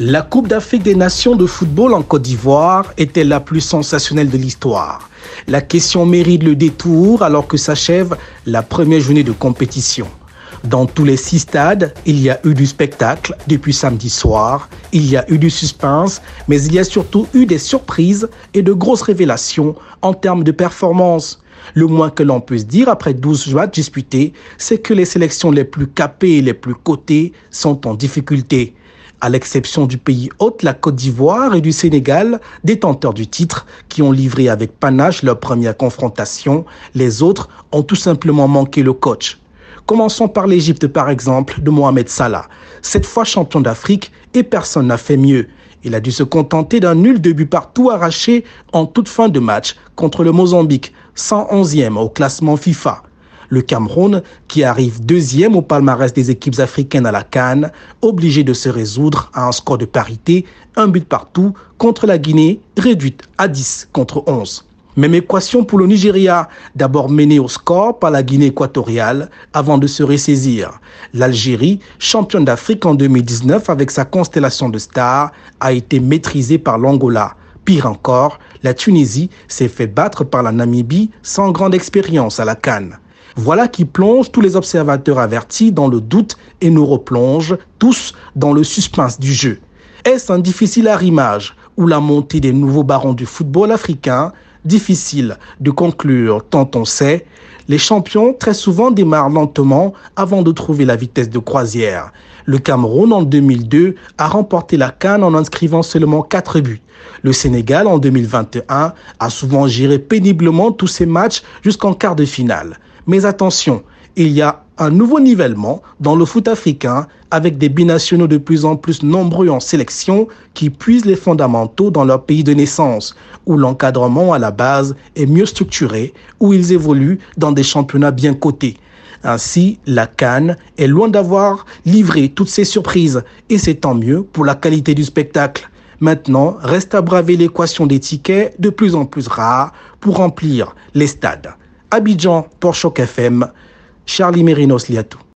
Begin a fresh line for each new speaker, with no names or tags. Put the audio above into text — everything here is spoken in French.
La Coupe d'Afrique des Nations de football en Côte d'Ivoire était la plus sensationnelle de l'histoire. La question mérite le détour alors que s'achève la première journée de compétition. Dans tous les six stades, il y a eu du spectacle depuis samedi soir, il y a eu du suspense, mais il y a surtout eu des surprises et de grosses révélations en termes de performance. Le moins que l'on puisse dire après 12 matchs disputés, c'est que les sélections les plus capées et les plus cotées sont en difficulté à l'exception du pays hôte, la Côte d'Ivoire et du Sénégal, détenteurs du titre, qui ont livré avec panache leur première confrontation. Les autres ont tout simplement manqué le coach. Commençons par l'Égypte par exemple de Mohamed Salah, cette fois champion d'Afrique et personne n'a fait mieux. Il a dû se contenter d'un nul de but partout arraché en toute fin de match contre le Mozambique, 111e au classement FIFA. Le Cameroun, qui arrive deuxième au palmarès des équipes africaines à la Cannes, obligé de se résoudre à un score de parité, un but partout contre la Guinée, réduite à 10 contre 11. Même équation pour le Nigeria, d'abord mené au score par la Guinée équatoriale avant de se ressaisir. L'Algérie, championne d'Afrique en 2019 avec sa constellation de stars, a été maîtrisée par l'Angola. Pire encore, la Tunisie s'est fait battre par la Namibie sans grande expérience à la Cannes. Voilà qui plonge tous les observateurs avertis dans le doute et nous replonge tous dans le suspense du jeu. Est-ce un difficile arrimage ou la montée des nouveaux barons du football africain Difficile de conclure tant on sait, les champions très souvent démarrent lentement avant de trouver la vitesse de croisière. Le Cameroun en 2002 a remporté la Cannes en inscrivant seulement 4 buts. Le Sénégal en 2021 a souvent géré péniblement tous ses matchs jusqu'en quart de finale. Mais attention, il y a un nouveau nivellement dans le foot africain avec des binationaux de plus en plus nombreux en sélection qui puisent les fondamentaux dans leur pays de naissance, où l'encadrement à la base est mieux structuré, où ils évoluent dans des championnats bien cotés. Ainsi, la Cannes est loin d'avoir livré toutes ces surprises et c'est tant mieux pour la qualité du spectacle. Maintenant, reste à braver l'équation des tickets de plus en plus rares pour remplir les stades. Abidjan pour Choc FM, Charlie Mérinos Liatou.